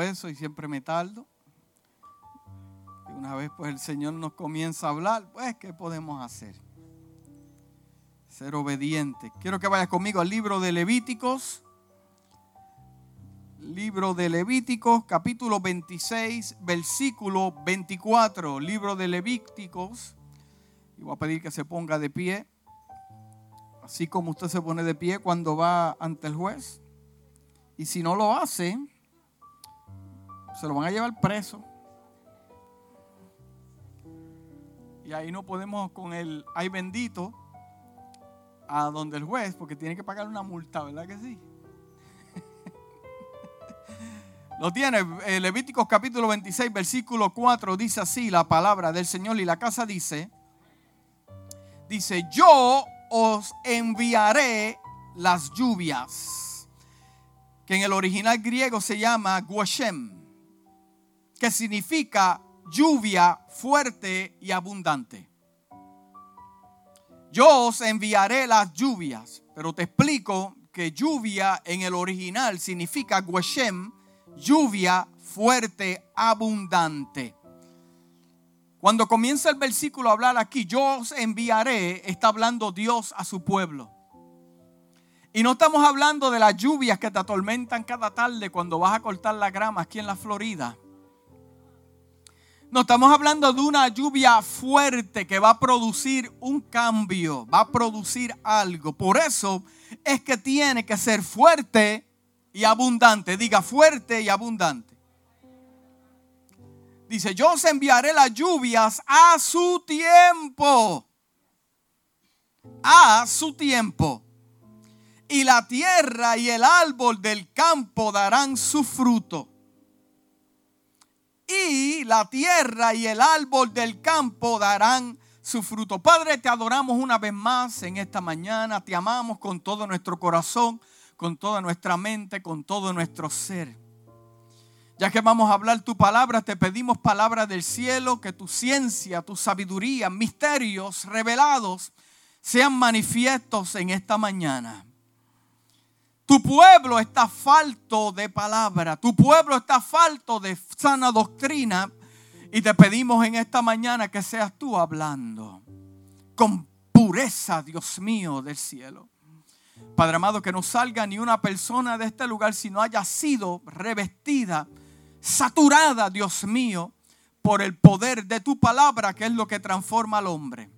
eso y siempre me tardo. Y una vez pues el Señor nos comienza a hablar, pues ¿qué podemos hacer? Ser obediente. Quiero que vayas conmigo al libro de Levíticos. Libro de Levíticos, capítulo 26, versículo 24. Libro de Levíticos. Y voy a pedir que se ponga de pie. Así como usted se pone de pie cuando va ante el juez. Y si no lo hace, se lo van a llevar preso. Y ahí no podemos con el ay bendito a donde el juez, porque tiene que pagar una multa, ¿verdad que sí? Lo tiene, eh, Levíticos capítulo 26, versículo 4, dice así la palabra del Señor y la casa dice, dice, yo os enviaré las lluvias, que en el original griego se llama guashem, que significa lluvia fuerte y abundante. Yo os enviaré las lluvias, pero te explico que lluvia en el original significa guashem, lluvia fuerte, abundante. Cuando comienza el versículo a hablar aquí, yo os enviaré, está hablando Dios a su pueblo. Y no estamos hablando de las lluvias que te atormentan cada tarde cuando vas a cortar la grama aquí en la Florida. No estamos hablando de una lluvia fuerte que va a producir un cambio, va a producir algo. Por eso es que tiene que ser fuerte y abundante. Diga fuerte y abundante. Dice, yo os enviaré las lluvias a su tiempo. A su tiempo. Y la tierra y el árbol del campo darán su fruto. Y la tierra y el árbol del campo darán su fruto. Padre, te adoramos una vez más en esta mañana. Te amamos con todo nuestro corazón, con toda nuestra mente, con todo nuestro ser. Ya que vamos a hablar tu palabra, te pedimos palabra del cielo, que tu ciencia, tu sabiduría, misterios revelados sean manifiestos en esta mañana. Tu pueblo está falto de palabra, tu pueblo está falto de sana doctrina y te pedimos en esta mañana que seas tú hablando con pureza, Dios mío, del cielo. Padre amado, que no salga ni una persona de este lugar si no haya sido revestida saturada, Dios mío, por el poder de tu palabra, que es lo que transforma al hombre.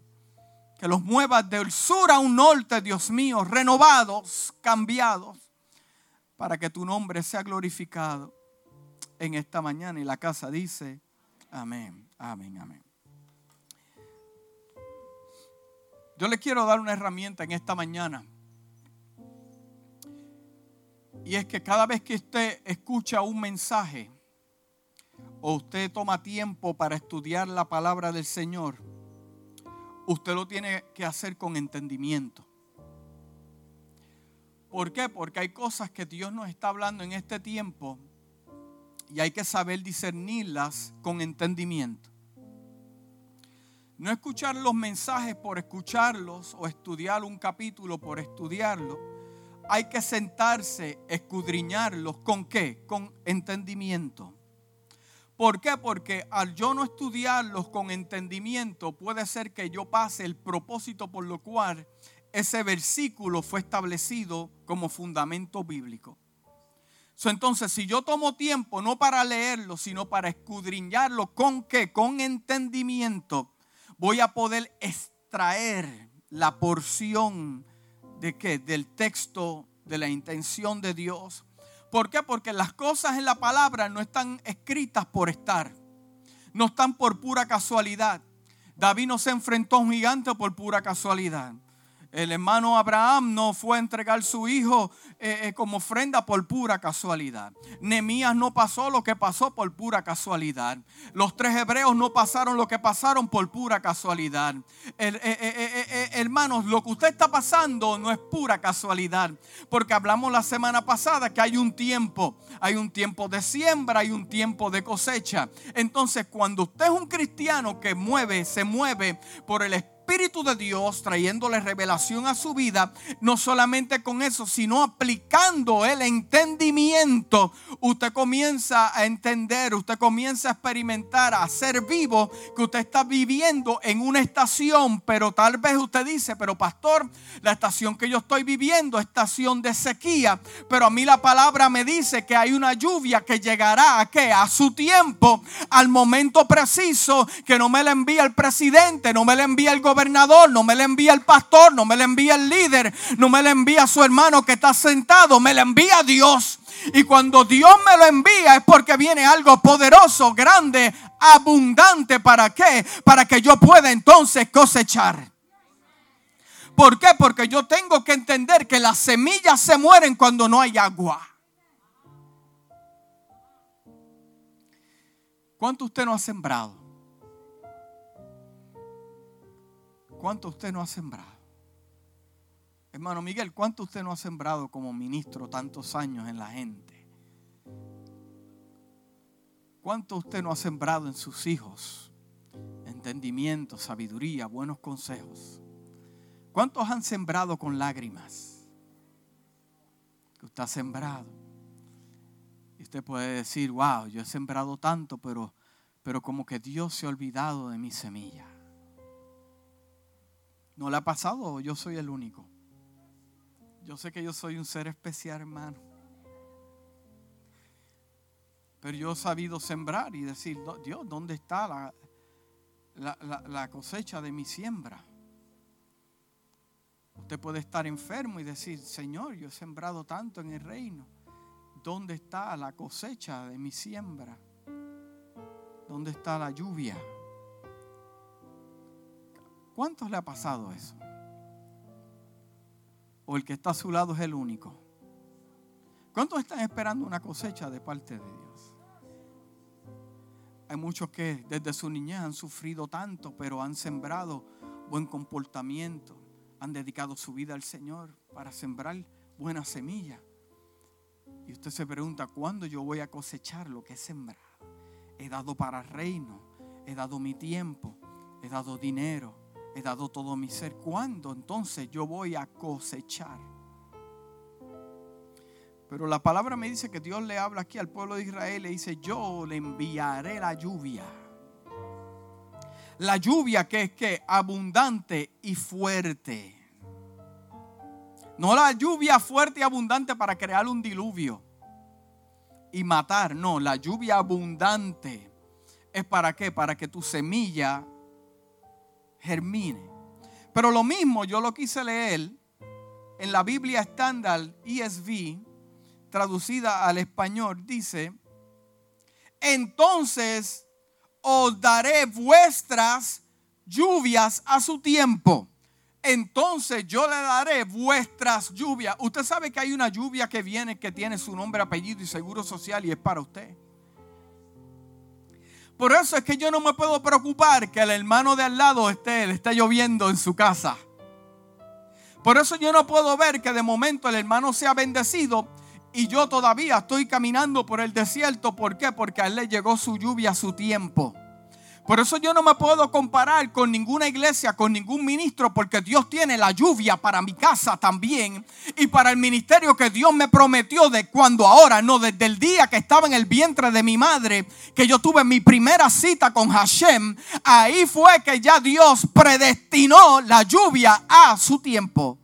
Que los muevas del sur a un norte, Dios mío, renovados, cambiados, para que tu nombre sea glorificado en esta mañana. Y la casa dice, amén, amén, amén. Yo le quiero dar una herramienta en esta mañana. Y es que cada vez que usted escucha un mensaje, o usted toma tiempo para estudiar la palabra del Señor, usted lo tiene que hacer con entendimiento. ¿Por qué? Porque hay cosas que Dios nos está hablando en este tiempo y hay que saber discernirlas con entendimiento. No escuchar los mensajes por escucharlos o estudiar un capítulo por estudiarlo. Hay que sentarse, escudriñarlos. ¿Con qué? Con entendimiento. ¿Por qué? Porque al yo no estudiarlos con entendimiento, puede ser que yo pase el propósito por lo cual ese versículo fue establecido como fundamento bíblico. entonces, si yo tomo tiempo no para leerlo, sino para escudriñarlo, ¿con qué? Con entendimiento, voy a poder extraer la porción de qué? Del texto, de la intención de Dios ¿Por qué? Porque las cosas en la palabra no están escritas por estar. No están por pura casualidad. David no se enfrentó a un gigante por pura casualidad. El hermano Abraham no fue a entregar su hijo eh, eh, como ofrenda por pura casualidad. Nemías no pasó lo que pasó por pura casualidad. Los tres hebreos no pasaron lo que pasaron por pura casualidad. Eh, hermanos, lo que usted está pasando no es pura casualidad. Porque hablamos la semana pasada que hay un tiempo. Hay un tiempo de siembra, hay un tiempo de cosecha. Entonces, cuando usted es un cristiano que mueve, se mueve por el Espíritu Espíritu de Dios trayéndole revelación a su vida, no solamente con eso, sino aplicando el entendimiento, usted comienza a entender, usted comienza a experimentar, a ser vivo, que usted está viviendo en una estación, pero tal vez usted dice, pero pastor, la estación que yo estoy viviendo es estación de sequía, pero a mí la palabra me dice que hay una lluvia que llegará a qué? A su tiempo, al momento preciso, que no me la envía el presidente, no me la envía el gobierno gobernador, no me le envía el pastor, no me le envía el líder, no me le envía su hermano que está sentado, me le envía Dios. Y cuando Dios me lo envía es porque viene algo poderoso, grande, abundante. ¿Para qué? Para que yo pueda entonces cosechar. ¿Por qué? Porque yo tengo que entender que las semillas se mueren cuando no hay agua. ¿Cuánto usted no ha sembrado? ¿Cuánto usted no ha sembrado? Hermano Miguel, ¿cuánto usted no ha sembrado como ministro tantos años en la gente? ¿Cuánto usted no ha sembrado en sus hijos? Entendimiento, sabiduría, buenos consejos. ¿Cuántos han sembrado con lágrimas? Que usted ha sembrado. Y usted puede decir, wow, yo he sembrado tanto, pero, pero como que Dios se ha olvidado de mi semilla. ¿No le ha pasado yo soy el único? Yo sé que yo soy un ser especial, hermano. Pero yo he sabido sembrar y decir, Dios, ¿dónde está la, la, cosecha de mi siembra? Usted puede estar enfermo y decir, Señor, yo he sembrado tanto en el reino. ¿Dónde está la cosecha de mi siembra? ¿Dónde está la lluvia? ¿Cuántos le ha pasado eso? ¿O el que está a su lado es el único? ¿Cuántos están esperando una cosecha de parte de Dios? Hay muchos que desde su niñez han sufrido tanto, pero han sembrado buen comportamiento, han dedicado su vida al Señor para sembrar buena semilla. Y usted se pregunta, ¿cuándo yo voy a cosechar lo que he sembrado? He dado para el reino, he dado mi tiempo, he dado dinero, he dado todo mi ser. ¿Cuándo entonces yo voy a cosechar? Pero la palabra me dice que Dios le habla aquí al pueblo de Israel. Le dice, yo le enviaré la lluvia. La lluvia que es que abundante y fuerte. No la lluvia fuerte y abundante para crear un diluvio y matar. No, la lluvia abundante es para qué? Para que tu semilla germine. Pero lo mismo yo lo quise leer en la Biblia estándar ESV, traducida al español, dice, entonces os daré vuestras lluvias a su tiempo. Entonces yo le daré vuestras lluvias. Usted sabe que hay una lluvia que viene que tiene su nombre, apellido y seguro social y es para usted. Por eso es que yo no me puedo preocupar que el hermano de al lado esté, le esté lloviendo en su casa. Por eso yo no puedo ver que de momento el hermano sea bendecido y yo todavía estoy caminando por el desierto. ¿Por qué? Porque a él le llegó su lluvia a su tiempo. Por eso yo no me puedo comparar con ninguna iglesia, con ningún ministro, porque Dios tiene la lluvia para mi casa también y para el ministerio que Dios me prometió de cuando ahora, no, desde el día que estaba en el vientre de mi madre, que yo tuve mi primera cita con Hashem, ahí fue que ya Dios predestinó la lluvia a su tiempo.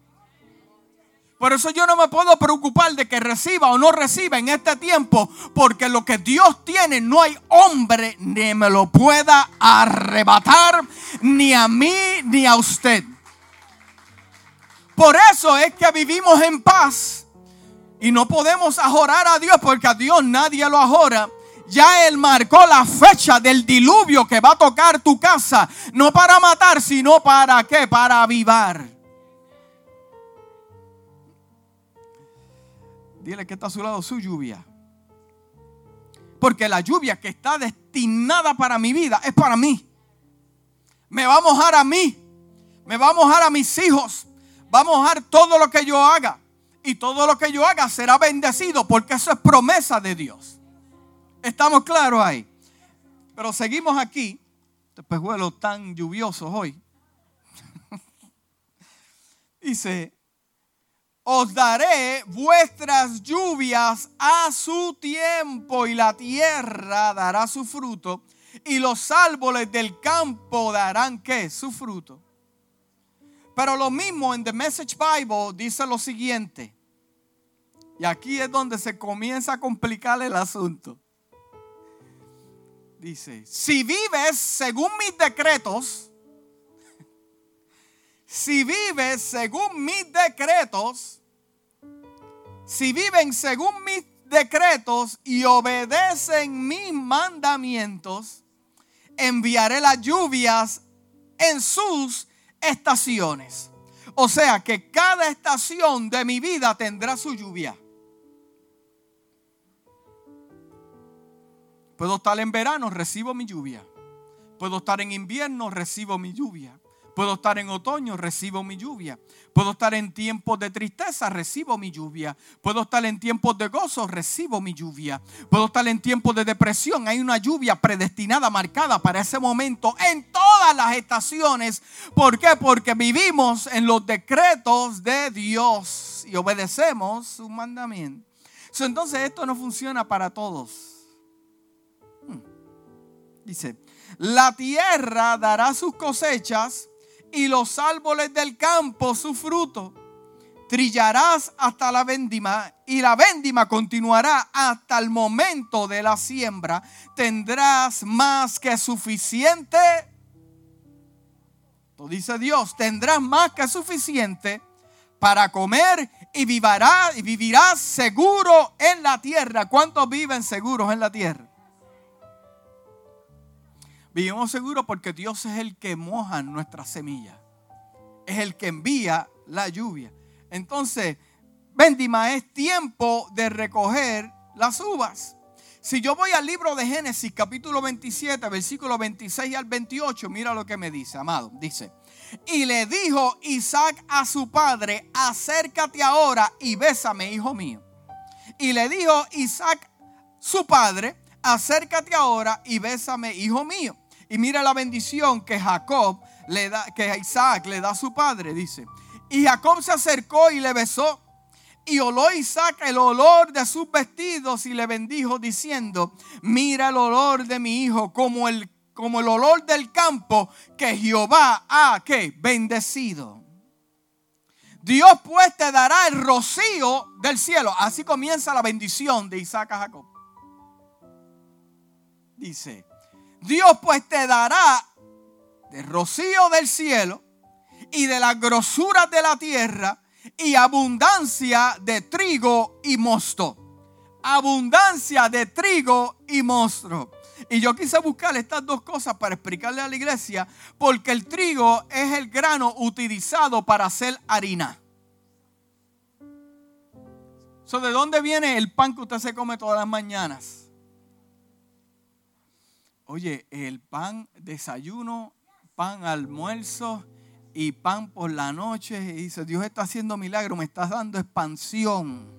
Por eso yo no me puedo preocupar de que reciba o no reciba en este tiempo, porque lo que Dios tiene no hay hombre ni me lo pueda arrebatar, ni a mí ni a usted. Por eso es que vivimos en paz y no podemos ajorar a Dios, porque a Dios nadie lo ajora. Ya Él marcó la fecha del diluvio que va a tocar tu casa, no para matar, sino para qué, para avivar. Dile que está a su lado su lluvia. Porque la lluvia que está destinada para mi vida es para mí. Me va a mojar a mí. Me va a mojar a mis hijos. Va a mojar todo lo que yo haga. Y todo lo que yo haga será bendecido porque eso es promesa de Dios. Estamos claros ahí. Pero seguimos aquí. Este pejuelo tan lluvioso hoy. Dice, os daré vuestras lluvias a su tiempo y la tierra dará su fruto y los árboles del campo darán qué? Su fruto. Pero lo mismo en The Message Bible dice lo siguiente. Y aquí es donde se comienza a complicar el asunto. Dice, si vives según mis decretos, si vives según mis decretos, si viven según mis decretos y obedecen mis mandamientos, enviaré las lluvias en sus estaciones. O sea que cada estación de mi vida tendrá su lluvia. Puedo estar en verano, recibo mi lluvia. Puedo estar en invierno, recibo mi lluvia. Puedo estar en otoño, recibo mi lluvia. Puedo estar en tiempos de tristeza, recibo mi lluvia. Puedo estar en tiempos de gozo, recibo mi lluvia. Puedo estar en tiempos de depresión. Hay una lluvia predestinada, marcada para ese momento en todas las estaciones. ¿Por qué? Porque vivimos en los decretos de Dios y obedecemos su mandamiento. Entonces esto no funciona para todos. Hmm. Dice, la tierra dará sus cosechas y los árboles del campo su fruto. Trillarás hasta la vendima y la vendima continuará hasta el momento de la siembra. Tendrás más que suficiente. Lo dice Dios, tendrás más que suficiente para comer y vivirás, y vivirás seguro en la tierra. ¿Cuántos viven seguros en la tierra? Vivimos seguros porque Dios es el que moja nuestra semilla. Es el que envía la lluvia. Entonces, Bendima, es tiempo de recoger las uvas. Si yo voy al libro de Génesis, capítulo 27, versículo 26 al 28, mira lo que me dice, amado. Dice, y le dijo Isaac a su padre, acércate ahora y bésame, hijo mío. Y le dijo Isaac, su padre, acércate ahora y bésame, hijo mío. Y mira la bendición que Jacob le da, que Isaac le da a su padre, dice. Y Jacob se acercó y le besó. Y oló Isaac el olor de sus vestidos y le bendijo diciendo, mira el olor de mi hijo como el, como el olor del campo que Jehová ha que bendecido. Dios pues te dará el rocío del cielo. Así comienza la bendición de Isaac a Jacob. Dice, Dios pues te dará de rocío del cielo y de las grosuras de la tierra y abundancia de trigo y mosto. Abundancia de trigo y mosto. Y yo quise buscar estas dos cosas para explicarle a la iglesia, porque el trigo es el grano utilizado para hacer harina. ¿De dónde viene el pan que usted se come todas las mañanas? Oye, el pan desayuno, pan almuerzo y pan por la noche. Y dice, Dios está haciendo milagro, me estás dando expansión.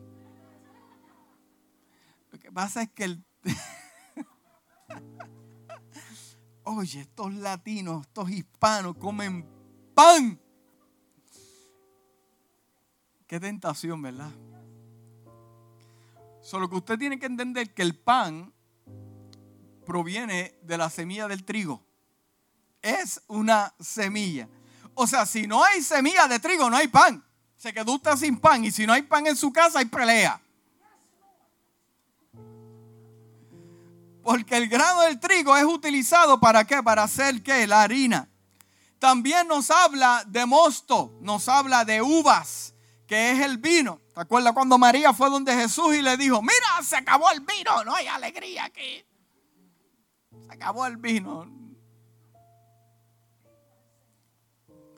Lo que pasa es que el... Oye, estos latinos, estos hispanos comen pan. Qué tentación, ¿verdad? Solo que usted tiene que entender que el pan proviene de la semilla del trigo. Es una semilla. O sea, si no hay semilla de trigo, no hay pan. Se quedó usted sin pan. Y si no hay pan en su casa, hay pelea. Porque el grano del trigo es utilizado para qué? Para hacer qué? La harina. También nos habla de mosto, nos habla de uvas, que es el vino. ¿Te acuerdas cuando María fue donde Jesús y le dijo, mira, se acabó el vino, no hay alegría aquí? Acabó el vino.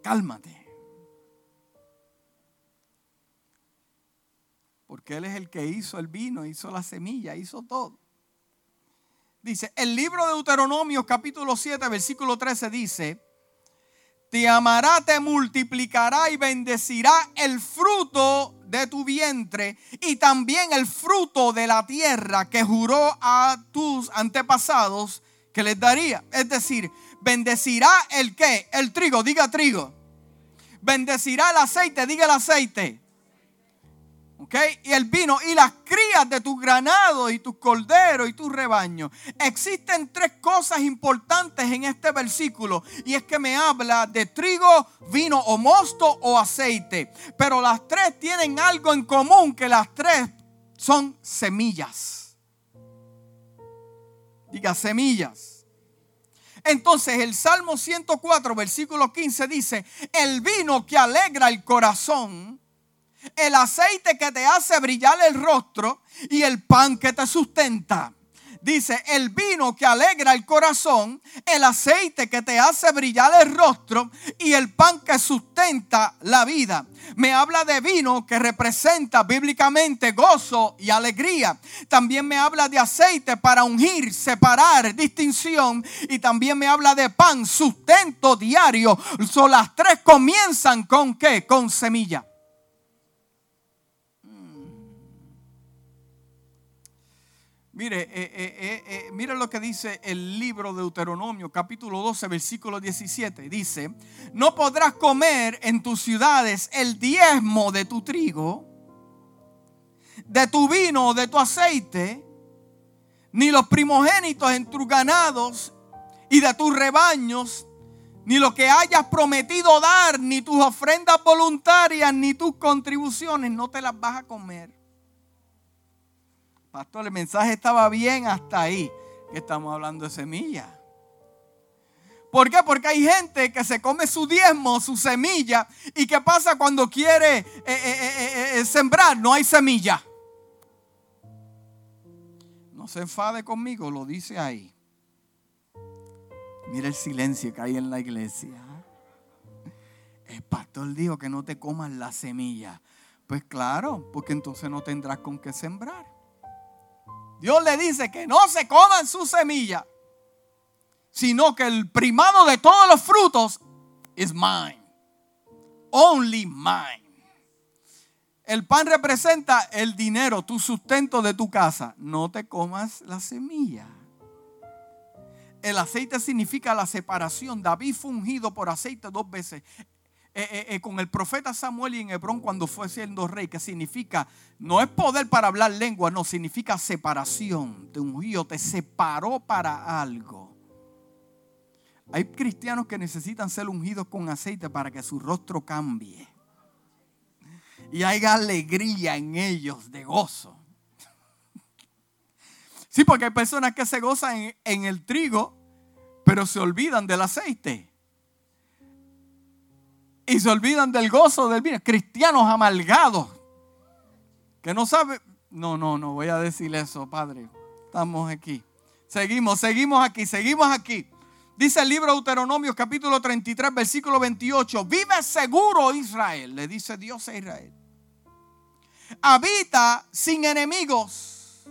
Cálmate. Porque Él es el que hizo el vino, hizo la semilla, hizo todo. Dice, el libro de Deuteronomio capítulo 7, versículo 13 dice, te amará, te multiplicará y bendecirá el fruto de tu vientre y también el fruto de la tierra que juró a tus antepasados que les daría. Es decir, bendecirá el qué? El trigo, diga trigo. bendecirá el aceite, diga el aceite. ¿Ok? Y el vino y las crías de tus granados y tus corderos y tus rebaños. Existen tres cosas importantes en este versículo. Y es que me habla de trigo, vino o mosto o aceite. Pero las tres tienen algo en común que las tres son semillas. Diga semillas. Entonces el Salmo 104, versículo 15 dice, el vino que alegra el corazón, el aceite que te hace brillar el rostro y el pan que te sustenta. Dice, el vino que alegra el corazón, el aceite que te hace brillar el rostro y el pan que sustenta la vida. Me habla de vino que representa bíblicamente gozo y alegría. También me habla de aceite para ungir, separar, distinción. Y también me habla de pan, sustento diario. Son las tres comienzan con qué? Con semilla. Mire, eh, eh, eh, mire lo que dice el libro de Deuteronomio, capítulo 12, versículo 17. Dice, no podrás comer en tus ciudades el diezmo de tu trigo, de tu vino, de tu aceite, ni los primogénitos en tus ganados y de tus rebaños, ni lo que hayas prometido dar, ni tus ofrendas voluntarias, ni tus contribuciones, no te las vas a comer Pastor, el mensaje estaba bien hasta ahí. Que estamos hablando de semilla. ¿Por qué? Porque hay gente que se come su diezmo, su semilla. ¿Y qué pasa cuando quiere eh, eh, eh, sembrar? No hay semilla. No se enfade conmigo, lo dice ahí. Mira el silencio que hay en la iglesia. El pastor dijo que no te comas la semilla. Pues claro, porque entonces no tendrás con qué sembrar. Dios le dice que no se coman su semilla, sino que el primado de todos los frutos es mine. Only mine. El pan representa el dinero, tu sustento de tu casa. No te comas la semilla. El aceite significa la separación. David fue ungido por aceite dos veces. Eh, eh, eh, con el profeta Samuel y en Hebrón cuando fue siendo rey, que significa, no es poder para hablar lengua, no, significa separación. De un río te separó para algo. Hay cristianos que necesitan ser ungidos con aceite para que su rostro cambie. Y haya alegría en ellos de gozo. Sí, porque hay personas que se gozan en el trigo, pero se olvidan del aceite y se olvidan del gozo del vino. Cristianos amalgados que no saben. No, no, no voy a decir eso, Padre. Estamos aquí. Seguimos, seguimos aquí, seguimos aquí. Dice el libro de Deuteronomio capítulo 33, versículo 28. Vive seguro Israel, le dice Dios a Israel. Habita sin enemigos.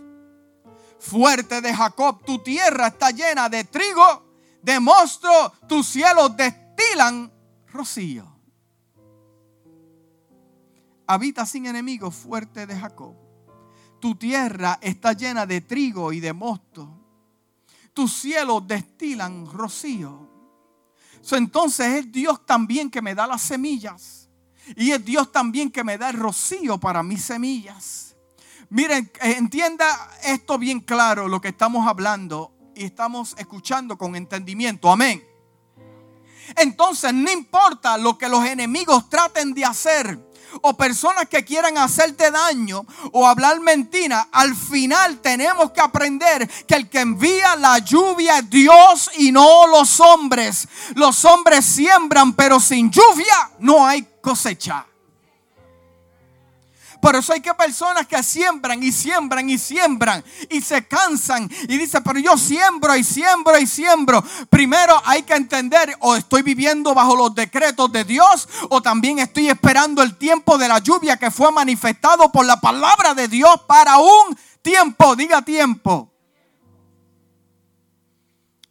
Fuerte de Jacob, tu tierra está llena de trigo, de monstruo, tus cielos destilan rocío habita sin enemigos fuerte de Jacob. Tu tierra está llena de trigo y de mosto. Tus cielos destilan rocío. entonces es Dios también que me da las semillas. Y es Dios también que me da el rocío para mis semillas. Miren, entienda esto bien claro, lo que estamos hablando y estamos escuchando con entendimiento. Amén. Entonces no importa lo que los enemigos traten de hacer o personas que quieran hacerte daño o hablar mentira, al final tenemos que aprender que el que envía la lluvia es Dios y no los hombres. Los hombres siembran, pero sin lluvia no hay cosecha. Por eso hay que personas que siembran y siembran y siembran y se cansan y dicen, pero yo siembro y siembro y siembro. Primero hay que entender o estoy viviendo bajo los decretos de Dios o también estoy esperando el tiempo de la lluvia que fue manifestado por la palabra de Dios para un tiempo. Diga tiempo.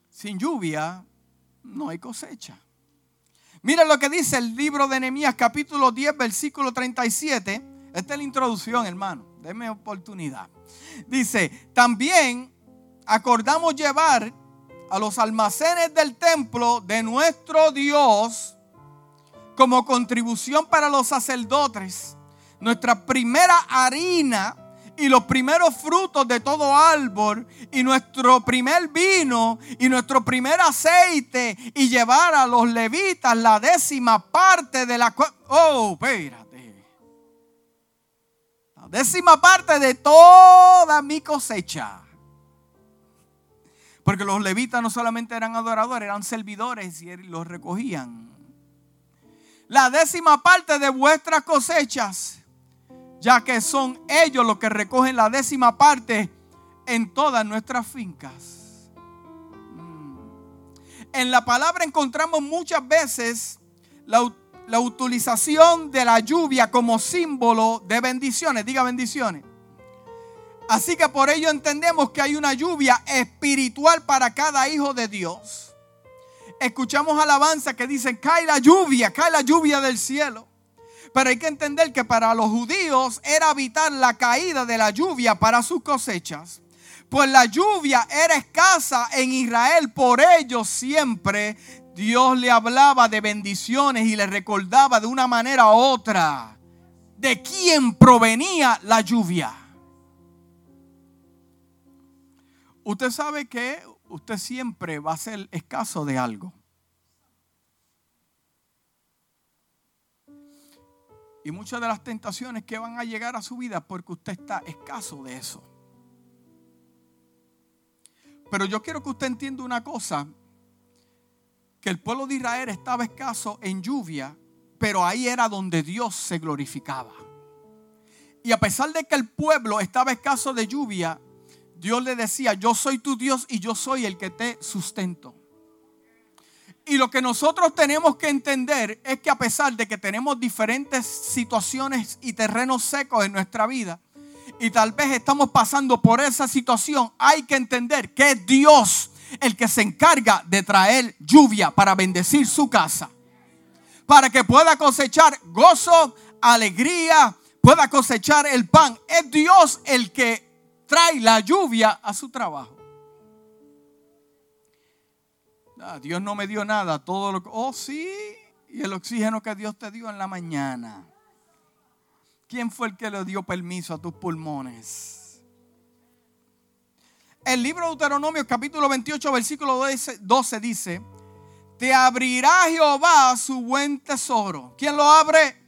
Sin lluvia no hay cosecha. Mira lo que dice el libro de Nehemías capítulo 10 versículo 37 esta es la introducción, hermano. Deme oportunidad. Dice, también acordamos llevar a los almacenes del templo de nuestro Dios como contribución para los sacerdotes, nuestra primera harina y los primeros frutos de todo árbol y nuestro primer vino y nuestro primer aceite y llevar a los levitas la décima parte de la... Oh, espérate. Décima parte de toda mi cosecha. Porque los levitas no solamente eran adoradores, eran servidores y los recogían. La décima parte de vuestras cosechas ya que son ellos los que recogen la décima parte en todas nuestras fincas. Mm. En la palabra encontramos muchas veces la, la utilización de la lluvia como símbolo de bendiciones. Diga bendiciones. Así que por ello entendemos que hay una lluvia espiritual para cada hijo de Dios. Escuchamos alabanza que dicen, cae la lluvia, cae la lluvia del cielo. Pero hay que entender que para los judíos era evitar la caída de la lluvia para sus cosechas. Pues la lluvia era escasa en Israel, por ello siempre Dios le hablaba de bendiciones y le recordaba de una manera u otra de quién provenía la lluvia. Usted sabe que usted siempre va a ser escaso de algo. Y muchas de las tentaciones que van a llegar a su vida porque usted está escaso de eso. Pero yo quiero que usted entienda una cosa, que el pueblo de Israel estaba escaso en lluvia, pero ahí era donde Dios se glorificaba. Y a pesar de que el pueblo estaba escaso de lluvia, Dios le decía, yo soy tu Dios y yo soy el que te sustento. Y lo que nosotros tenemos que entender es que a pesar de que tenemos diferentes situaciones y terrenos secos en nuestra vida, y tal vez estamos pasando por esa situación, hay que entender que Dios el que se encarga de traer lluvia para bendecir su casa, para que pueda cosechar gozo, alegría, pueda cosechar el pan. Es Dios el que trae la lluvia a su trabajo. Ah, Dios no me dio nada, todo lo que... Oh, sí, y el oxígeno que Dios te dio en la mañana. ¿Quién fue el que le dio permiso a tus pulmones? El libro de Deuteronomio capítulo 28 versículo 12 dice, te abrirá Jehová su buen tesoro. ¿Quién lo abre?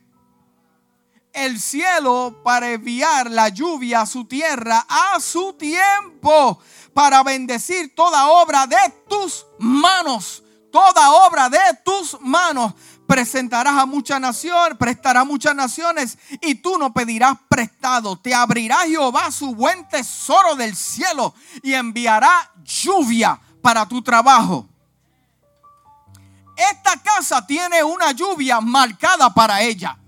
El cielo para enviar la lluvia a su tierra a su tiempo para bendecir toda obra de tus manos. Toda obra de tus manos presentarás a muchas naciones, prestará muchas naciones y tú no pedirás prestado. Te abrirá Jehová su buen tesoro del cielo y enviará lluvia para tu trabajo. Esta casa tiene una lluvia marcada para ella.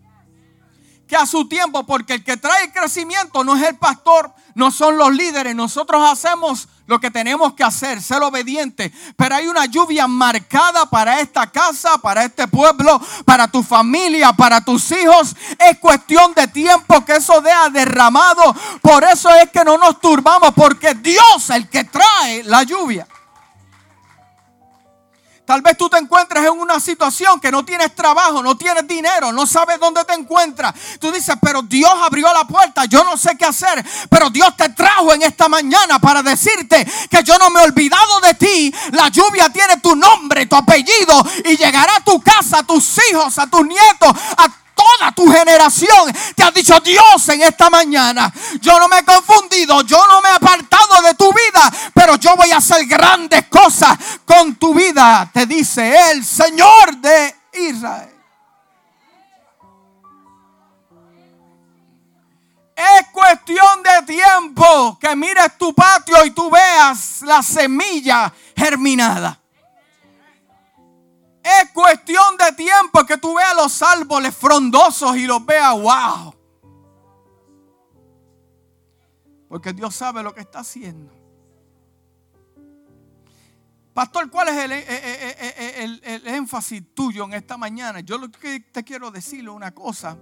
Que a su tiempo, porque el que trae crecimiento no es el pastor, no son los líderes. Nosotros hacemos lo que tenemos que hacer, ser obediente. Pero hay una lluvia marcada para esta casa, para este pueblo, para tu familia, para tus hijos. Es cuestión de tiempo que eso sea derramado. Por eso es que no nos turbamos, porque Dios es el que trae la lluvia. Tal vez tú te encuentres en una situación que no tienes trabajo, no tienes dinero, no sabes dónde te encuentras. Tú dices, pero Dios abrió la puerta, yo no sé qué hacer. Pero Dios te trajo en esta mañana para decirte que yo no me he olvidado de ti. La lluvia tiene tu nombre, tu apellido y llegará a tu casa, a tus hijos, a tus nietos, a toda tu generación te ha dicho Dios en esta mañana. Yo no me he confundido, yo no me he apartado de tu vida, pero yo voy a hacer grandes cosas con tu vida, te dice el Señor de Israel. Es cuestión de tiempo que mires tu patio y tú veas la semilla germinada. Es cuestión de tiempo que tú veas los árboles frondosos y los veas, wow. Porque Dios sabe lo que está haciendo. Pastor, ¿cuál es el, eh, eh, eh, énfasis tuyo en esta mañana? Yo lo que te quiero decirle una cosa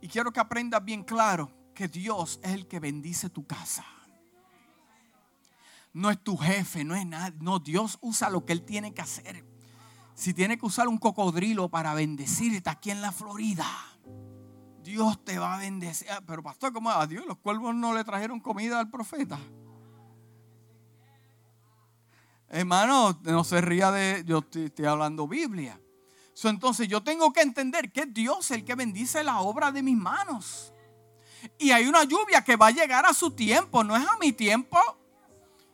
y quiero que aprendas bien claro que Dios es el que bendice tu casa. No es tu jefe, no es nada. No, Dios usa lo que Él tiene que hacer. Si tiene que usar un cocodrilo para bendecirte aquí en la Florida, Dios te va a bendecir. Ah, pero pastor, ¿cómo a Dios los cuervos no le trajeron comida al profeta? Hermano, no se ría de, yo estoy, hablando Biblia. entonces yo tengo que entender que es Dios el que bendice la obra de mis manos. Y hay una lluvia que va a llegar a su tiempo, no es a mi tiempo.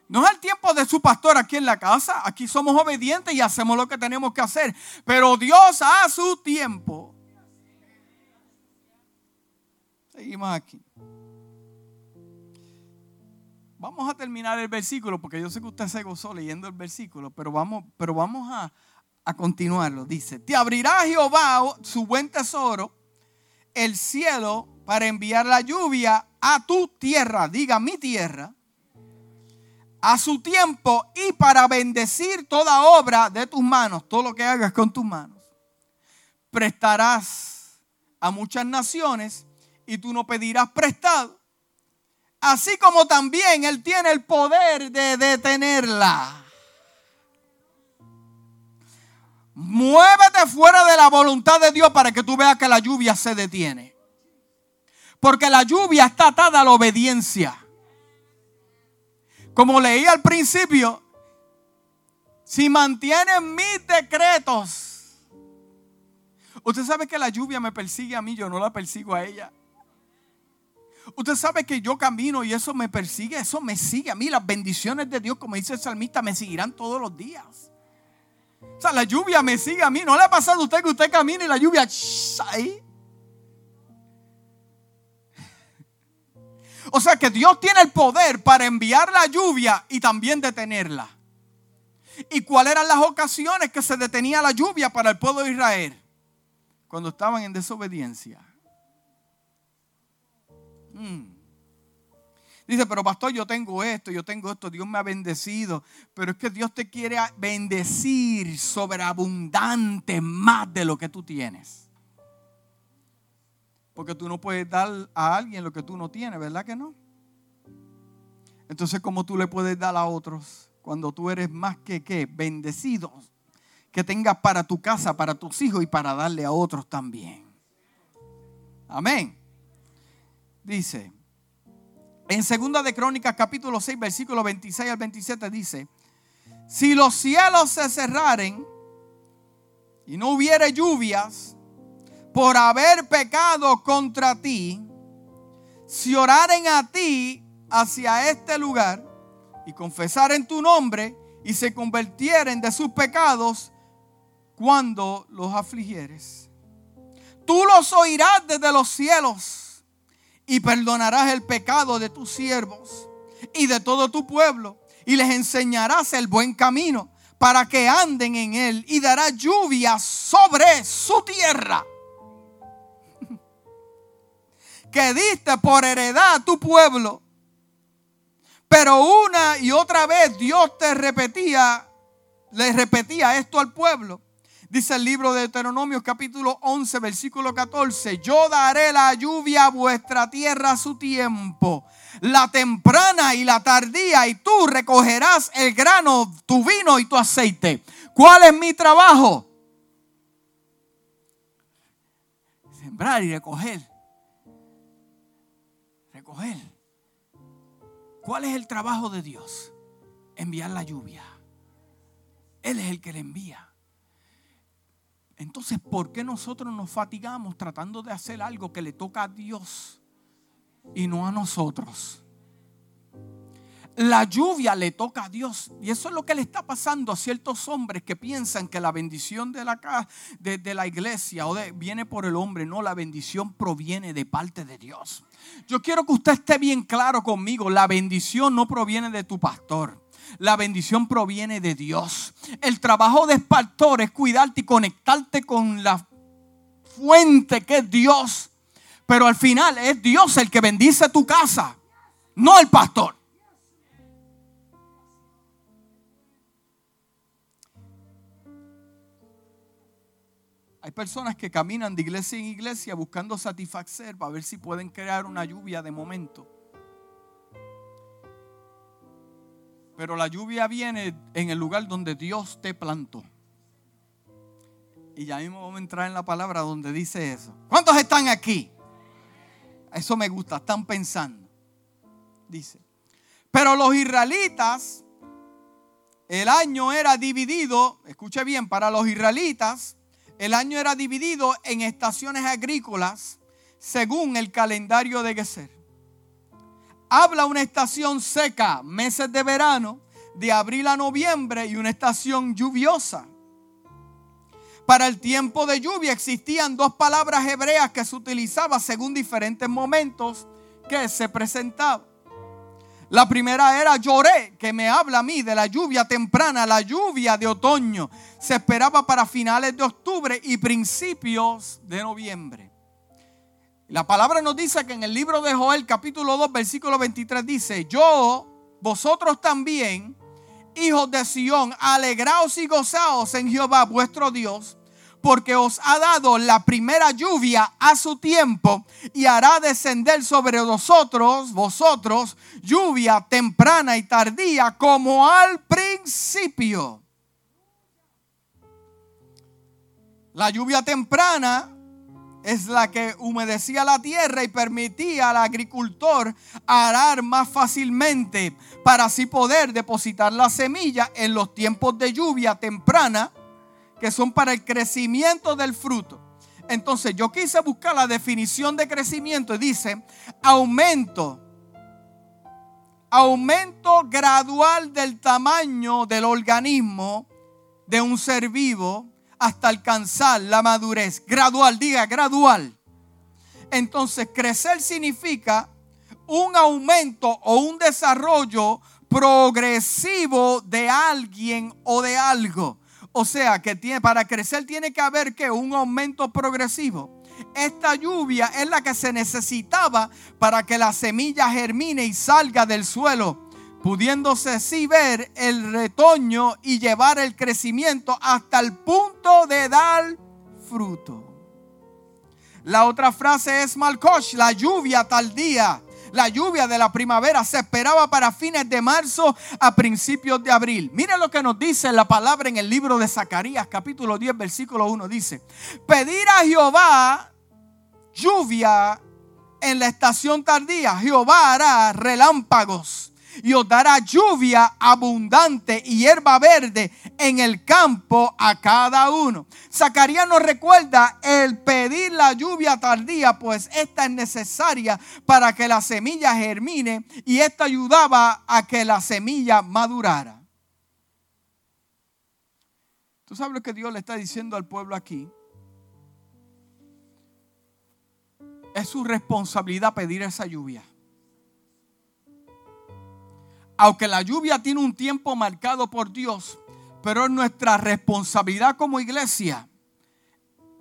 No es el tiempo de su pastor aquí en la casa. Aquí somos obedientes y hacemos lo que tenemos que hacer. Pero Dios a su tiempo. Seguimos aquí. Vamos a terminar el versículo porque yo sé que usted se gozó leyendo el versículo, pero vamos, pero vamos a, a continuarlo. Dice, te abrirá Jehová su buen tesoro, el cielo, para enviar la lluvia a tu tierra, diga mi tierra, a su tiempo y para bendecir toda obra de tus manos, todo lo que hagas con tus manos. Prestarás a muchas naciones y tú no pedirás prestado así como también Él tiene el poder de detenerla. Muévete fuera de la voluntad de Dios para que tú veas que la lluvia se detiene. Porque la lluvia está atada a la obediencia. Como leí al principio, si mantienen mis decretos, usted sabe que la lluvia me persigue a mí, yo no la persigo a ella. Usted sabe que yo camino y eso me persigue, eso me sigue a mí. Las bendiciones de Dios, como dice el salmista, me seguirán todos los días. O sea, la lluvia me sigue a mí. ¿No le ha pasado a usted que usted camina y la lluvia ahí? O sea que Dios tiene el poder para enviar la lluvia y también detenerla. ¿Y cuáles eran las ocasiones que se detenía la lluvia para el pueblo de Israel? Cuando estaban en desobediencia. Mm. Dice, pero pastor, yo tengo esto, yo tengo esto, Dios me ha bendecido. Pero es que Dios te quiere bendecir sobreabundante más de lo que tú tienes. Porque tú no puedes dar a alguien lo que tú no tienes, ¿verdad que no? Entonces, ¿cómo tú le puedes dar a otros cuando tú eres más que qué? Bendecido. Que tengas para tu casa, para tus hijos y para darle a otros también. Amén dice, en segunda de Crónicas capítulo 6, versículo 26 al 27 dice, si los cielos se cerraren y no hubiere lluvias por haber pecado contra ti, si oraren a ti hacia este lugar y confesaren tu nombre y se convirtieren de sus pecados cuando los afligieres. Tú los oirás desde los cielos y perdonarás el pecado de tus siervos y de todo tu pueblo y les enseñarás el buen camino para que anden en él y darás lluvia sobre su tierra que diste por heredad a tu pueblo. Pero una y otra vez Dios te repetía, le repetía esto al pueblo. Dice el libro de Deuteronomio capítulo 11 versículo 14, yo daré la lluvia a vuestra tierra a su tiempo, la temprana y la tardía, y tú recogerás el grano, tu vino y tu aceite. ¿Cuál es mi trabajo? Sembrar y recoger. Recoger. ¿Cuál es el trabajo de Dios? Enviar la lluvia. Él es el que le envía. Entonces, ¿por qué nosotros nos fatigamos tratando de hacer algo que le toca a Dios y no a nosotros? La lluvia le toca a Dios. Y eso es lo que le está pasando a ciertos hombres que piensan que la bendición de la, de, la iglesia o viene por el hombre. No, la bendición proviene de parte de Dios. Yo quiero que usted esté bien claro conmigo. La bendición no proviene de tu pastor. La bendición proviene de Dios. El trabajo de pastor es cuidarte y conectarte con la fuente que es Dios. Pero al final es Dios el que bendice tu casa, no el pastor. Hay personas que caminan de iglesia en iglesia buscando satisfacer para ver si pueden crear una lluvia de momento. Pero la lluvia viene en el lugar donde Dios te plantó. Y ya mismo vamos a entrar en la palabra donde dice eso. ¿Cuántos están aquí? Eso me gusta, están pensando. Dice. Pero los israelitas, el año era dividido, escuche bien, para los israelitas, el año era dividido en estaciones agrícolas según el calendario de Geser. Habla una estación seca, meses de verano, de abril a noviembre y una estación lluviosa. Para el tiempo de lluvia existían dos palabras hebreas que se utilizaban según diferentes momentos que se presentaban. La primera era lloré, que me habla a mí de la lluvia temprana, la lluvia de otoño. Se esperaba para finales de octubre y principios de noviembre. La palabra nos dice que en el libro de Joel capítulo 2 versículo 23 dice, yo, vosotros también, hijos de Sión, alegraos y gozaos en Jehová vuestro Dios, porque os ha dado la primera lluvia a su tiempo y hará descender sobre nosotros, vosotros, lluvia temprana y tardía como al principio. La lluvia temprana es la que humedecía la tierra y permitía al agricultor arar más fácilmente para así poder depositar la semilla en los tiempos de lluvia temprana que son para el crecimiento del fruto. Entonces yo quise buscar la definición de crecimiento y dice aumento, aumento gradual del tamaño del organismo de un ser vivo hasta alcanzar la madurez. Gradual, diga gradual. Entonces, crecer significa un aumento o un desarrollo progresivo de alguien o de algo. O sea, que tiene, para crecer tiene que haber que un aumento progresivo. Esta lluvia es la que se necesitaba para que la semilla germine y salga del suelo pudiéndose así ver el retoño y llevar el crecimiento hasta el punto de dar fruto. La otra frase es Malkosh, la lluvia tal día. La lluvia de la primavera se esperaba para fines de marzo a principios de abril. Mire lo que nos dice la palabra en el libro de Zacarías, capítulo 10, versículo 1. Dice, pedir a Jehová lluvia en la estación tardía. Jehová hará relámpagos y os dará lluvia abundante y hierba verde en el campo a cada uno. Zacarías nos recuerda el pedir la lluvia tardía, pues esta es necesaria para que la semilla germine y esta ayudaba a que la semilla madurara. ¿Tú sabes lo que Dios le está diciendo al pueblo aquí? Es su responsabilidad pedir esa lluvia aunque la lluvia tiene un tiempo marcado por Dios, pero es nuestra responsabilidad como iglesia.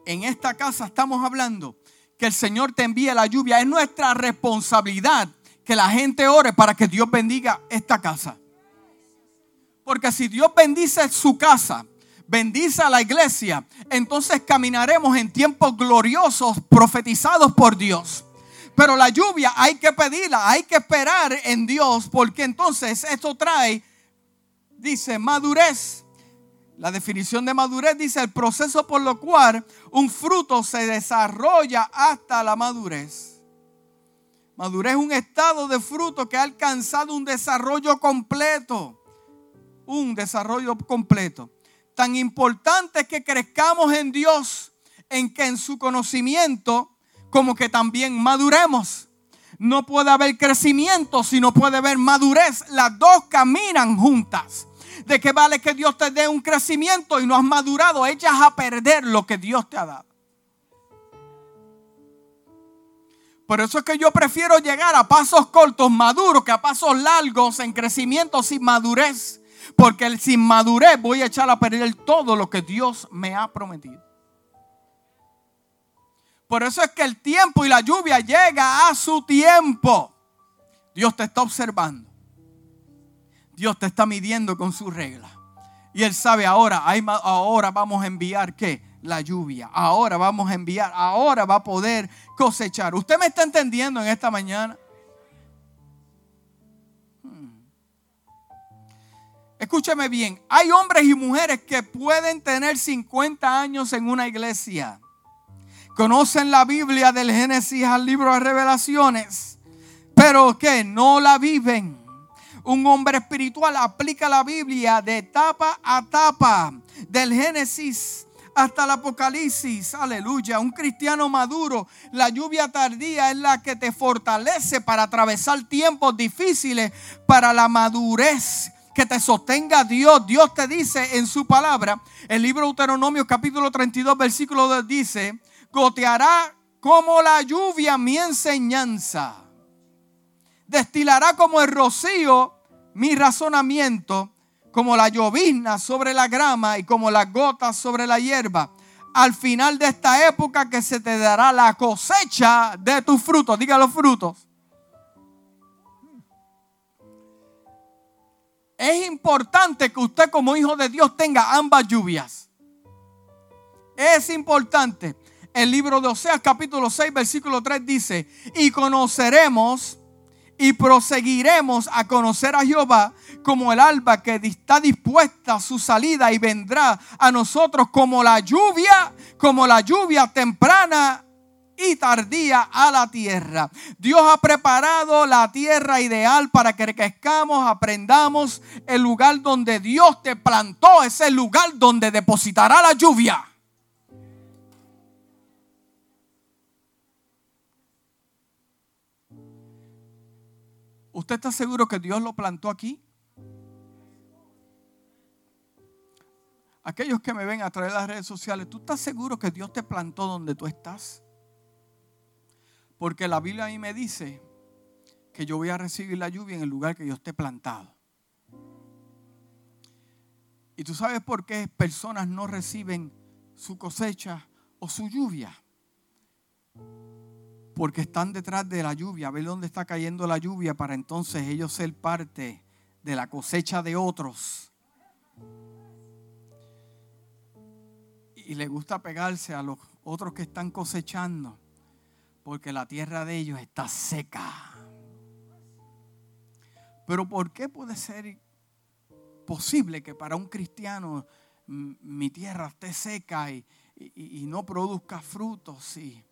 En esta casa estamos hablando que el Señor te envíe la lluvia. Es nuestra responsabilidad que la gente ore para que Dios bendiga esta casa. Porque si Dios bendice su casa, bendice a la iglesia, entonces caminaremos en tiempos gloriosos profetizados por Dios. Pero la lluvia hay que pedirla, hay que esperar en Dios, porque entonces esto trae, dice, madurez. La definición de madurez dice el proceso por lo cual un fruto se desarrolla hasta la madurez. Madurez es un estado de fruto que ha alcanzado un desarrollo completo. Un desarrollo completo. Tan importante es que crezcamos en Dios, en que en su conocimiento como que también maduremos. No puede haber crecimiento si no puede haber madurez. Las dos caminan juntas. ¿De qué vale que Dios te dé un crecimiento y no has madurado? Echas a perder lo que Dios te ha dado. Por eso es que yo prefiero llegar a pasos cortos, maduros, que a pasos largos en crecimiento sin madurez. Porque sin madurez voy a echar a perder todo lo que Dios me ha prometido. Por eso es que el tiempo y la lluvia llega a su tiempo. Dios te está observando. Dios te está midiendo con su regla. Y Él sabe ahora, ahora vamos a enviar qué? La lluvia. Ahora vamos a enviar, ahora va a poder cosechar. ¿Usted me está entendiendo en esta mañana? Hmm. Escúchame bien, hay hombres y mujeres que pueden tener 50 años en una iglesia. Conocen la Biblia del Génesis al libro de revelaciones, pero que no la viven. Un hombre espiritual aplica la Biblia de etapa a etapa, del Génesis hasta el Apocalipsis. Aleluya. Un cristiano maduro, la lluvia tardía es la que te fortalece para atravesar tiempos difíciles, para la madurez que te sostenga Dios. Dios te dice en su palabra, el libro de Deuteronomio capítulo 32 versículo 2 dice, goteará como la lluvia mi enseñanza. Destilará como el rocío mi razonamiento como la llovizna sobre la grama y como las gotas sobre la hierba. Al final de esta época que se te dará la cosecha de tus frutos. Diga los frutos. Es importante que usted como hijo de Dios tenga ambas lluvias. Es importante. El libro de Oseas capítulo 6 versículo 3 dice, y conoceremos y proseguiremos a conocer a Jehová como el alba que está dispuesta a su salida y vendrá a nosotros como la lluvia, como la lluvia temprana y tardía a la tierra. Dios ha preparado la tierra ideal para que crezcamos, aprendamos. El lugar donde Dios te plantó es el lugar donde depositará la lluvia. ¿Usted está seguro que Dios lo plantó aquí? Aquellos que me ven a través de las redes sociales, ¿tú estás seguro que Dios te plantó donde tú estás? Porque la Biblia a mí me dice que yo voy a recibir la lluvia en el lugar que yo esté plantado. ¿Y tú sabes por qué personas no reciben su cosecha o su lluvia? Porque están detrás de la lluvia, a ver dónde está cayendo la lluvia para entonces ellos ser parte de la cosecha de otros. Y le gusta pegarse a los otros que están cosechando, porque la tierra de ellos está seca. Pero ¿por qué puede ser posible que para un cristiano mi tierra esté seca y, y no produzca frutos? Y,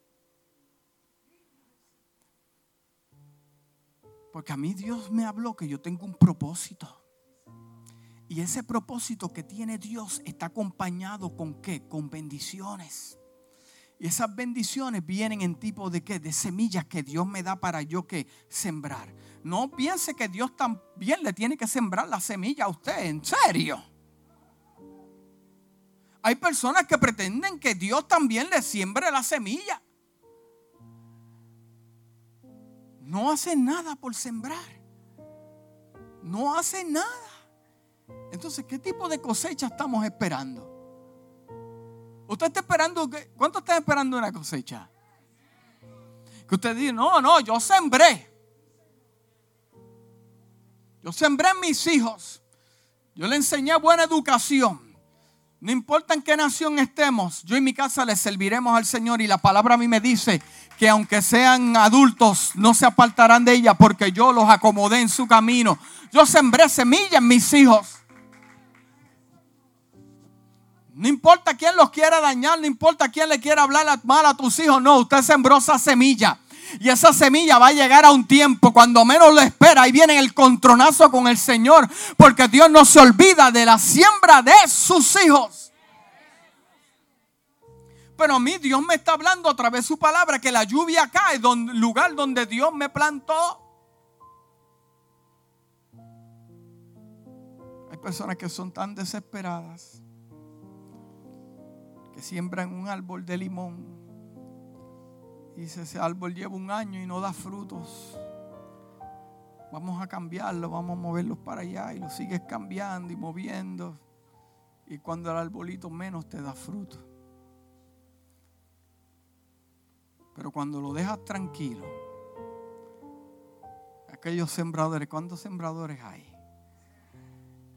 Porque a mí Dios me habló que yo tengo un propósito. Y ese propósito que tiene Dios está acompañado con qué? Con bendiciones. Y esas bendiciones vienen en tipo de qué? De semillas que Dios me da para yo que sembrar. No piense que Dios también le tiene que sembrar la semilla a usted, en serio. Hay personas que pretenden que Dios también le siembre la semilla. No hace nada por sembrar. No hace nada. Entonces, ¿qué tipo de cosecha estamos esperando? ¿Usted está esperando? ¿Cuánto está esperando una cosecha? Que usted dice, no, no, yo sembré. Yo sembré en mis hijos. Yo le enseñé buena educación. No importa en qué nación estemos, yo y mi casa le serviremos al Señor. Y la palabra a mí me dice que aunque sean adultos, no se apartarán de ella porque yo los acomodé en su camino. Yo sembré semillas en mis hijos. No importa quién los quiera dañar, no importa quién le quiera hablar mal a tus hijos. No, usted sembró esa semilla. Y esa semilla va a llegar a un tiempo cuando menos lo espera. Y viene el contronazo con el Señor. Porque Dios no se olvida de la siembra de sus hijos. Pero a mí Dios me está hablando a través de su palabra que la lluvia cae el lugar donde Dios me plantó. Hay personas que son tan desesperadas que siembran un árbol de limón Dice, ese árbol lleva un año y no da frutos. Vamos a cambiarlo, vamos a moverlo para allá y lo sigues cambiando y moviendo. Y cuando el arbolito menos te da fruto. Pero cuando lo dejas tranquilo, aquellos sembradores, ¿cuántos sembradores hay?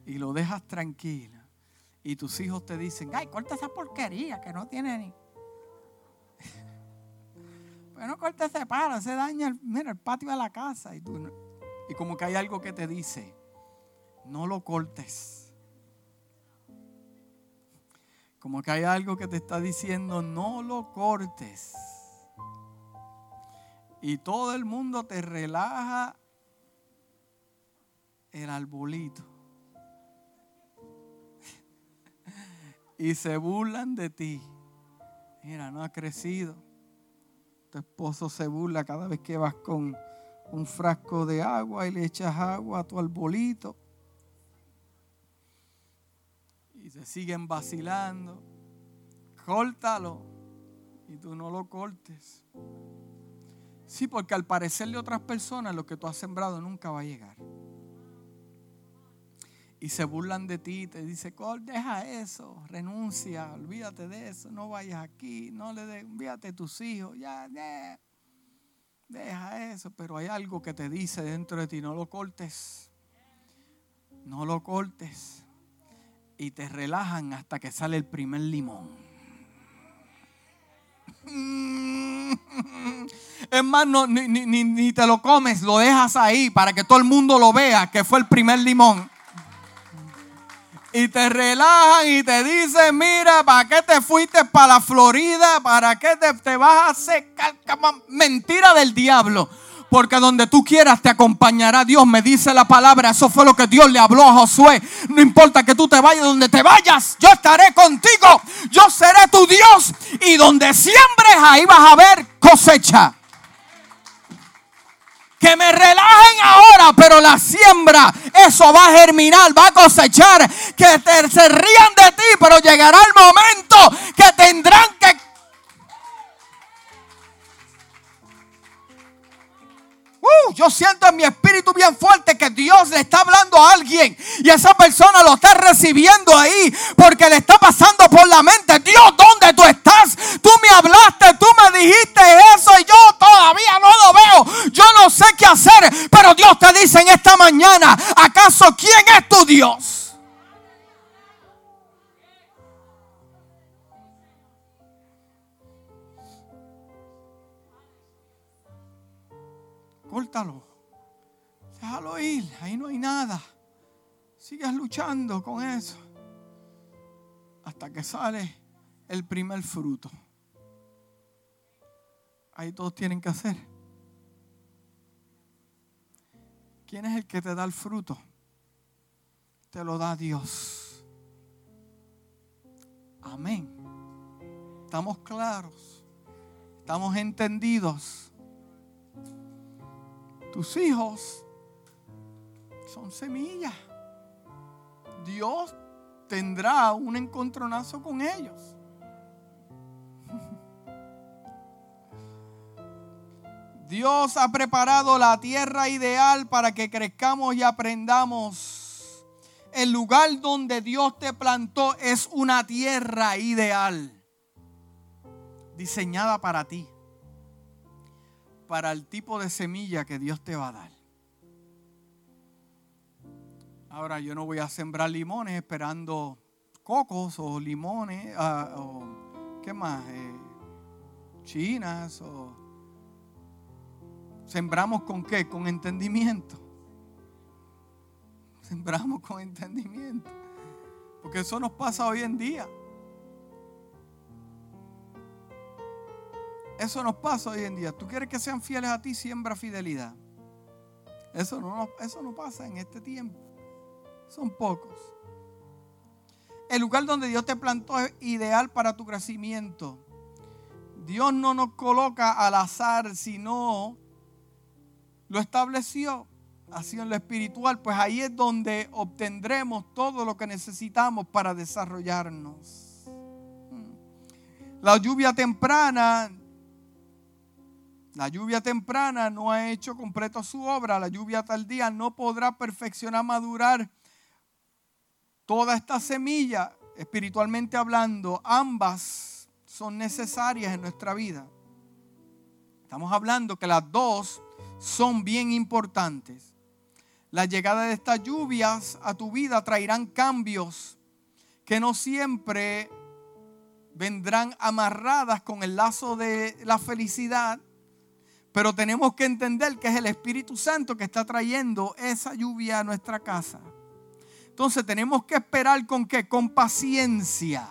Y lo dejas tranquilo. Y tus hijos te dicen, ay, corta esa porquería que no tiene ni no corta ese palo, se daña el, mira, el patio de la casa. Y, tú, y como que hay algo que te dice, no lo cortes. Como que hay algo que te está diciendo, no lo cortes. Y todo el mundo te relaja el arbolito. y se burlan de ti. Mira, no ha crecido. Tu esposo se burla cada vez que vas con un frasco de agua y le echas agua a tu arbolito. Y se siguen vacilando. Córtalo. Y tú no lo cortes. Sí, porque al parecerle a otras personas lo que tú has sembrado nunca va a llegar. Y se burlan de ti, te dice, deja eso, renuncia, olvídate de eso, no vayas aquí, no le de, envíate a tus hijos, ya, ya, deja eso, pero hay algo que te dice dentro de ti, no lo cortes, no lo cortes, y te relajan hasta que sale el primer limón. Es más, ni, ni te lo comes, lo dejas ahí para que todo el mundo lo vea que fue el primer limón y te relajan y te dicen, mira, ¿para qué te fuiste para la Florida? ¿Para qué te, vas a secar? Mentira del diablo. Porque donde tú quieras te acompañará Dios. Me dice la palabra. Eso fue lo que Dios le habló a Josué. No importa que tú te vayas, donde te vayas, yo estaré contigo. Yo seré tu Dios. Y donde siembres, ahí vas a ver cosecha que me relajen ahora, pero la siembra, eso va a germinar, va a cosechar, que se rían de ti, pero llegará el momento que tendrán que Uh, yo siento en mi espíritu bien fuerte que Dios le está hablando a alguien y esa persona lo está recibiendo ahí porque le está pasando por la mente. Dios, ¿dónde tú estás? Tú me hablaste, tú me dijiste eso y yo todavía no lo veo. Yo no sé qué hacer, pero Dios te dice en esta mañana, ¿acaso quién es tu Dios? Déjalo ir. Ahí no hay nada. Sigas luchando con eso. Hasta que sale el primer fruto. Ahí todos tienen que hacer. ¿Quién es el que te da el fruto? Te lo da Dios. Amén. Estamos claros. Estamos entendidos. Tus hijos son semillas. Dios tendrá un encontronazo con ellos. Dios ha preparado la tierra ideal para que crezcamos y aprendamos. El lugar donde Dios te plantó es una tierra ideal, diseñada para ti para el tipo de semilla que Dios te va a dar. Ahora yo no voy a sembrar limones esperando cocos o limones ah, o qué más, eh, chinas sembramos con qué, con entendimiento. Sembramos con entendimiento, porque eso nos pasa hoy en día. Eso nos pasa hoy en día. Tú quieres que sean fieles a ti, siembra fidelidad. Eso no, eso no pasa en este tiempo. Son pocos. El lugar donde Dios te plantó es ideal para tu crecimiento. Dios no nos coloca al azar, sino lo estableció así en lo espiritual, pues ahí es donde obtendremos todo lo que necesitamos para desarrollarnos. La lluvia temprana la lluvia temprana no ha hecho completo su obra. La lluvia tardía no podrá perfeccionar, madurar toda esta semilla, espiritualmente hablando. Ambas son necesarias en nuestra vida. Estamos hablando que las dos son bien importantes. La llegada de estas lluvias a tu vida traerán cambios que no siempre vendrán amarradas con el lazo de la felicidad pero tenemos que entender que es el Espíritu Santo que está trayendo esa lluvia a nuestra casa. Entonces tenemos que esperar con qué? Con paciencia.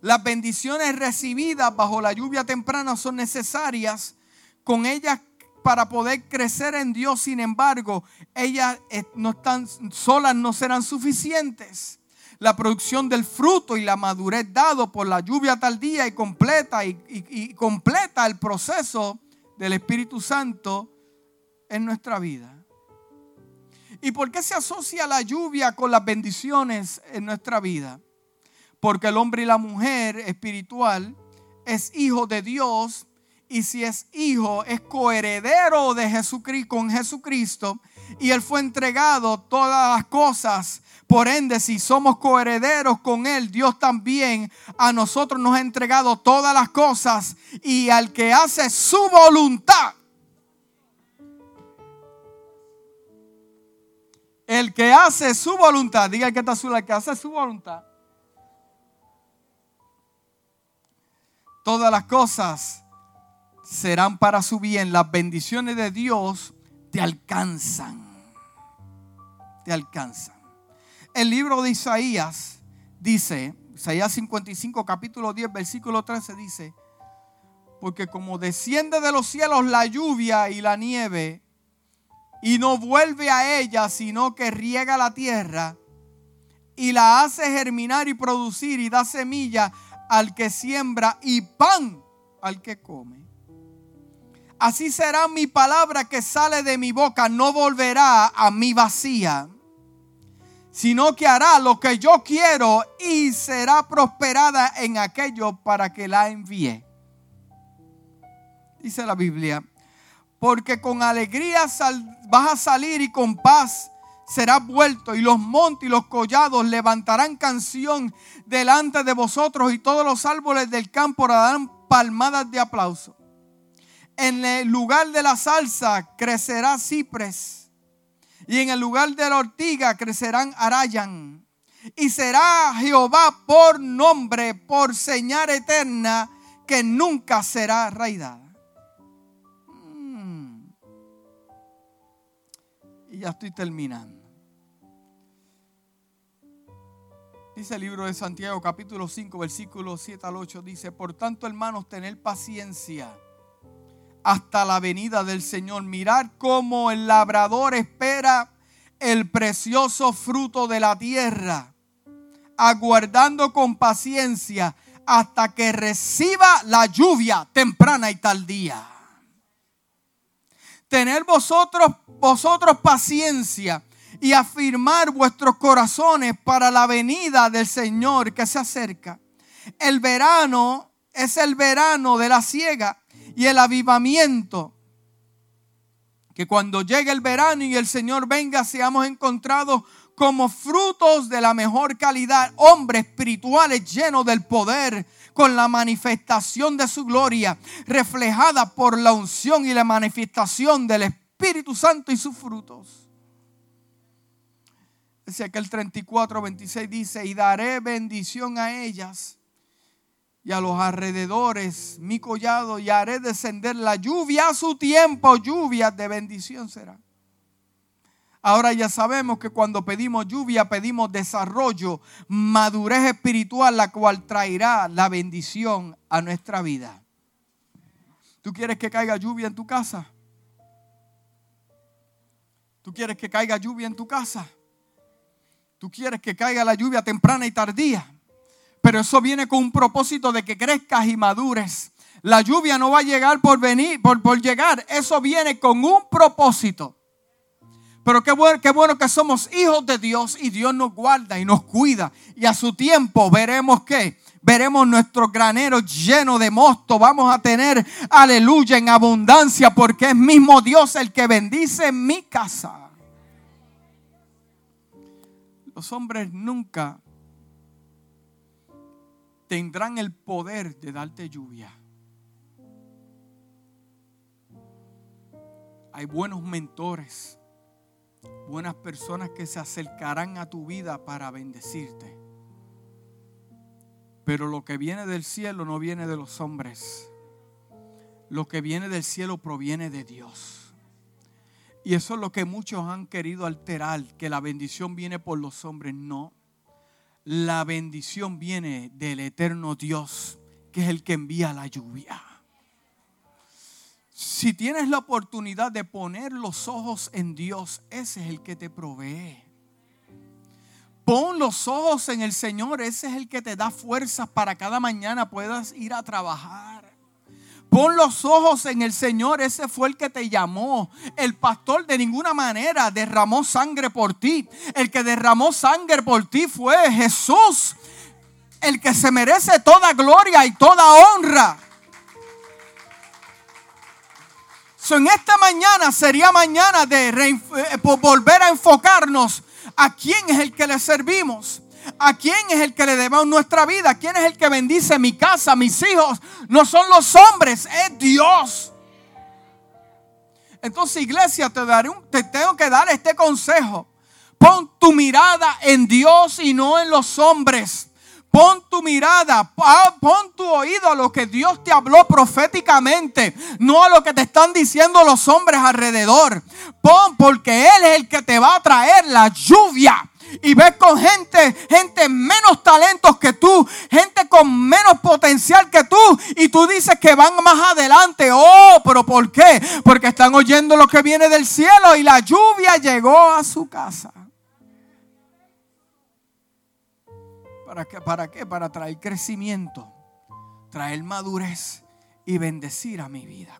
Las bendiciones recibidas bajo la lluvia temprana son necesarias. Con ellas para poder crecer en Dios, sin embargo, ellas eh, no están solas, no serán suficientes. La producción del fruto y la madurez dado por la lluvia tardía y completa y, y completa el proceso del Espíritu Santo en nuestra vida. ¿Y por qué se asocia la lluvia con las bendiciones en nuestra vida? Porque el hombre y la mujer espiritual es hijo de Dios y si es hijo es coheredero de Jesucristo con Jesucristo y él fue entregado todas las cosas. Por ende, si somos coherederos con él, Dios también a nosotros nos ha entregado todas las cosas y al que hace su voluntad El que hace su voluntad, diga que está azul, el que hace su voluntad. Todas las cosas serán para su bien. Las bendiciones de Dios te alcanzan. Te alcanzan. El libro de Isaías dice, Isaías 55, capítulo 10, versículo 13 dice, porque como desciende de los cielos la lluvia y la nieve, y no vuelve a ella, sino que riega la tierra y la hace germinar y producir y da semilla al que siembra y pan al que come. Así será mi palabra que sale de mi boca, no volverá a mi vacía, sino que hará lo que yo quiero y será prosperada en aquello para que la envíe. Dice la Biblia, porque con alegría vas a salir y con paz serás vuelto y los montes y los collados levantarán canción delante de vosotros y todos los árboles del campo darán palmadas de aplauso. En el lugar de la salsa crecerá cipres y en el lugar de la ortiga crecerán arayan. Y será Jehová por nombre, por señal eterna que nunca será raidada. Y ya estoy terminando. Dice el libro de Santiago capítulo 5 versículo 7 al 8. Dice, por tanto hermanos, tener paciencia hasta la venida del Señor. Mirar cómo el labrador espera el precioso fruto de la tierra, aguardando con paciencia hasta que reciba la lluvia temprana y tardía. Tener vosotros vosotros paciencia y afirmar vuestros corazones para la venida del Señor que se acerca. El verano es el verano de la ciega y el avivamiento. Que cuando llegue el verano y el Señor venga, seamos encontrados como frutos de la mejor calidad, hombres espirituales llenos del poder, con la manifestación de su gloria, reflejada por la unción y la manifestación del Espíritu Santo y sus frutos. Dice que el 34, 26 dice, y daré bendición a ellas y a los alrededores mi collado y haré descender la lluvia a su tiempo, lluvia de bendición será. Ahora ya sabemos que cuando pedimos lluvia pedimos desarrollo, madurez espiritual, la cual traerá la bendición a nuestra vida. ¿Tú quieres que caiga lluvia en tu casa? Tú quieres que caiga lluvia en tu casa. Tú quieres que caiga la lluvia temprana y tardía. Pero eso viene con un propósito de que crezcas y madures. La lluvia no va a llegar por venir, por, por llegar. Eso viene con un propósito. Pero qué bueno, qué bueno que somos hijos de Dios y Dios nos guarda y nos cuida. Y a su tiempo veremos que veremos nuestro granero lleno de mosto. Vamos a tener, aleluya, en abundancia, porque es mismo Dios el que bendice mi casa. Los hombres nunca tendrán el poder de darte lluvia. Hay buenos mentores, buenas personas que se acercarán a tu vida para bendecirte. Pero lo que viene del cielo no viene de los hombres. Lo que viene del cielo proviene de Dios. Y eso es lo que muchos han querido alterar, que la bendición viene por los hombres. No. La bendición viene del eterno Dios, que es el que envía la lluvia. Si tienes la oportunidad de poner los ojos en Dios, ese es el que te provee. Pon los ojos en el Señor, ese es el que te da fuerzas para cada mañana puedas ir a trabajar. Pon los ojos en el Señor, ese fue el que te llamó. El pastor de ninguna manera derramó sangre por ti. El que derramó sangre por ti fue Jesús, el que se merece toda gloria y toda honra. en esta mañana sería mañana de eh, volver a enfocarnos a quién es el que le servimos. ¿A quién es el que le debemos nuestra vida? ¿Quién es el que bendice mi casa, mis hijos? No son los hombres, es Dios. Entonces, iglesia, te, daré un, te tengo que dar este consejo. Pon tu mirada en Dios y no en los hombres. Pon tu mirada, pon tu oído a lo que Dios te habló proféticamente, no a lo que te están diciendo los hombres alrededor. Pon porque Él es el que te va a traer la lluvia. Y ves con gente, gente menos talentos que tú, gente con menos potencial que tú, y tú dices que van más adelante. Oh, pero ¿por qué? Porque están oyendo lo que viene del cielo y la lluvia llegó a su casa. ¿Para qué? ¿Para qué? Para traer crecimiento, traer madurez y bendecir a mi vida.